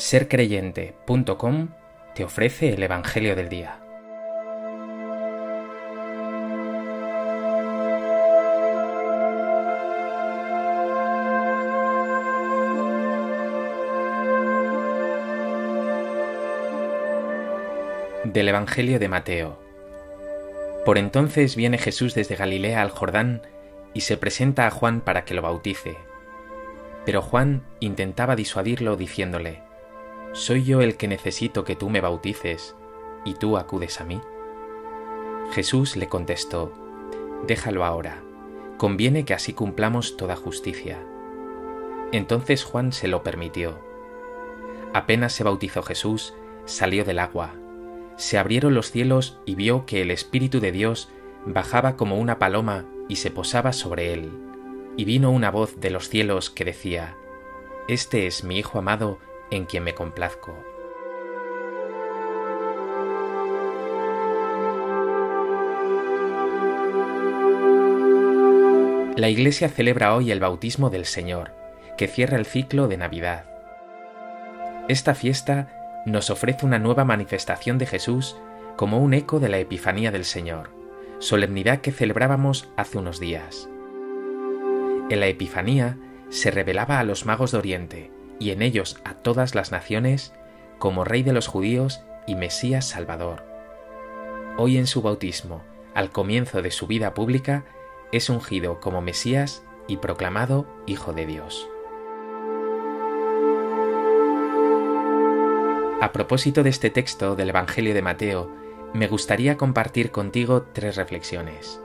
sercreyente.com te ofrece el Evangelio del Día. Del Evangelio de Mateo. Por entonces viene Jesús desde Galilea al Jordán y se presenta a Juan para que lo bautice. Pero Juan intentaba disuadirlo diciéndole, ¿Soy yo el que necesito que tú me bautices y tú acudes a mí? Jesús le contestó, Déjalo ahora, conviene que así cumplamos toda justicia. Entonces Juan se lo permitió. Apenas se bautizó Jesús, salió del agua. Se abrieron los cielos y vio que el Espíritu de Dios bajaba como una paloma y se posaba sobre él. Y vino una voz de los cielos que decía, Este es mi Hijo amado, en quien me complazco. La Iglesia celebra hoy el bautismo del Señor, que cierra el ciclo de Navidad. Esta fiesta nos ofrece una nueva manifestación de Jesús como un eco de la Epifanía del Señor, solemnidad que celebrábamos hace unos días. En la Epifanía se revelaba a los magos de Oriente, y en ellos a todas las naciones, como Rey de los judíos y Mesías Salvador. Hoy en su bautismo, al comienzo de su vida pública, es ungido como Mesías y proclamado Hijo de Dios. A propósito de este texto del Evangelio de Mateo, me gustaría compartir contigo tres reflexiones.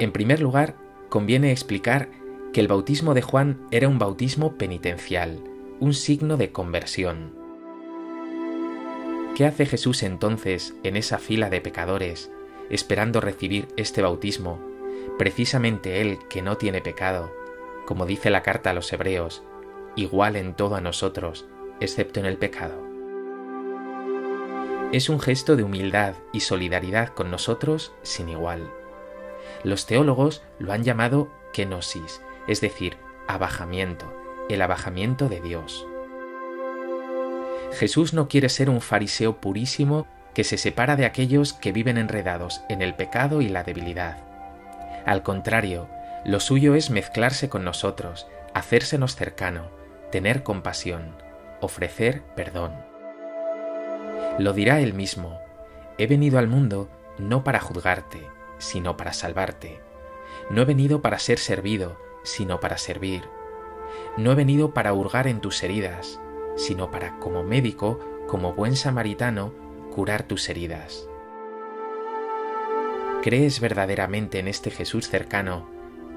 En primer lugar, conviene explicar que el bautismo de Juan era un bautismo penitencial, un signo de conversión. ¿Qué hace Jesús entonces en esa fila de pecadores, esperando recibir este bautismo, precisamente Él que no tiene pecado, como dice la carta a los Hebreos, igual en todo a nosotros, excepto en el pecado? Es un gesto de humildad y solidaridad con nosotros sin igual. Los teólogos lo han llamado kenosis, es decir, abajamiento, el abajamiento de Dios. Jesús no quiere ser un fariseo purísimo que se separa de aquellos que viven enredados en el pecado y la debilidad. Al contrario, lo suyo es mezclarse con nosotros, hacérsenos cercano, tener compasión, ofrecer perdón. Lo dirá él mismo, he venido al mundo no para juzgarte, sino para salvarte. No he venido para ser servido, sino para servir. No he venido para hurgar en tus heridas, sino para, como médico, como buen samaritano, curar tus heridas. ¿Crees verdaderamente en este Jesús cercano,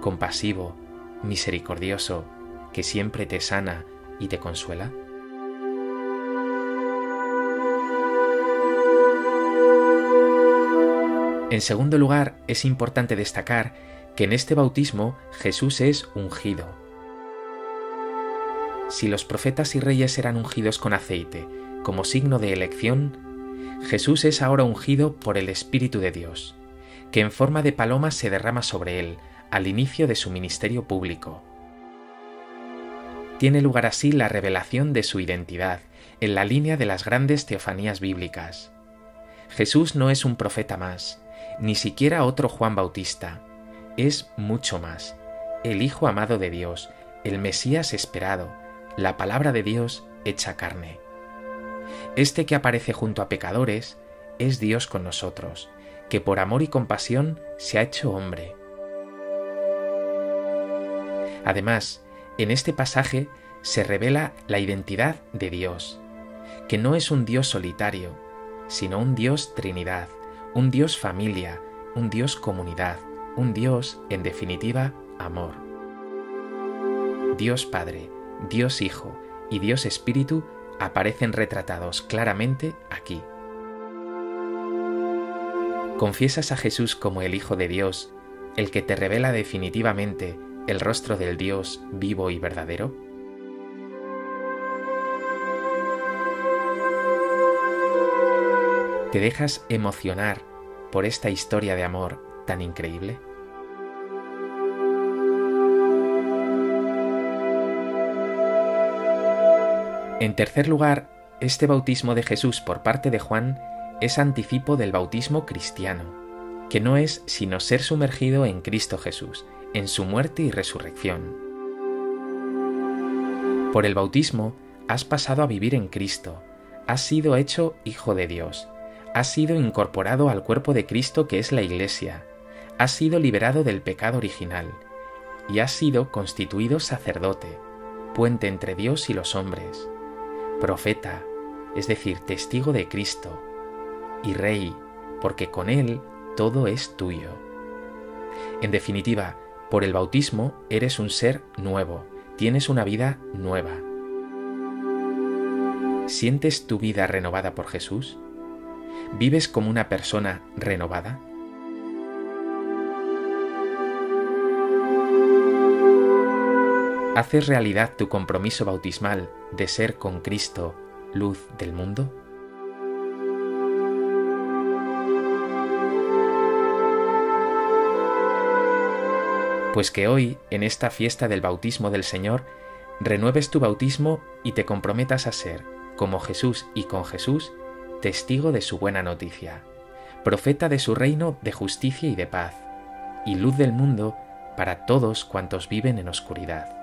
compasivo, misericordioso, que siempre te sana y te consuela? En segundo lugar, es importante destacar que en este bautismo Jesús es ungido. Si los profetas y reyes eran ungidos con aceite como signo de elección, Jesús es ahora ungido por el Espíritu de Dios, que en forma de paloma se derrama sobre él al inicio de su ministerio público. Tiene lugar así la revelación de su identidad, en la línea de las grandes teofanías bíblicas. Jesús no es un profeta más, ni siquiera otro Juan Bautista, es mucho más, el Hijo amado de Dios, el Mesías esperado, la palabra de Dios hecha carne. Este que aparece junto a pecadores es Dios con nosotros, que por amor y compasión se ha hecho hombre. Además, en este pasaje se revela la identidad de Dios, que no es un Dios solitario, sino un Dios Trinidad, un Dios familia, un Dios comunidad, un Dios, en definitiva, amor. Dios Padre, Dios Hijo y Dios Espíritu aparecen retratados claramente aquí. ¿Confiesas a Jesús como el Hijo de Dios, el que te revela definitivamente el rostro del Dios vivo y verdadero? ¿Te dejas emocionar por esta historia de amor tan increíble? En tercer lugar, este bautismo de Jesús por parte de Juan es anticipo del bautismo cristiano, que no es sino ser sumergido en Cristo Jesús, en su muerte y resurrección. Por el bautismo has pasado a vivir en Cristo, has sido hecho hijo de Dios, has sido incorporado al cuerpo de Cristo que es la Iglesia, has sido liberado del pecado original y has sido constituido sacerdote, puente entre Dios y los hombres, profeta, es decir, testigo de Cristo, y rey, porque con Él todo es tuyo. En definitiva, por el bautismo eres un ser nuevo, tienes una vida nueva. ¿Sientes tu vida renovada por Jesús? ¿Vives como una persona renovada? ¿Haces realidad tu compromiso bautismal de ser con Cristo luz del mundo? Pues que hoy, en esta fiesta del bautismo del Señor, renueves tu bautismo y te comprometas a ser, como Jesús y con Jesús, testigo de su buena noticia, profeta de su reino de justicia y de paz, y luz del mundo para todos cuantos viven en oscuridad.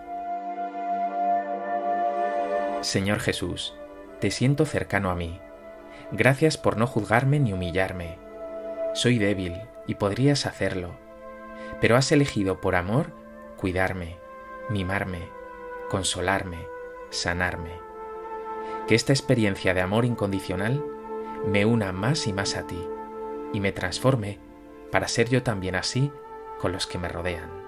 Señor Jesús, te siento cercano a mí. Gracias por no juzgarme ni humillarme. Soy débil y podrías hacerlo pero has elegido por amor cuidarme, mimarme, consolarme, sanarme. Que esta experiencia de amor incondicional me una más y más a ti y me transforme para ser yo también así con los que me rodean.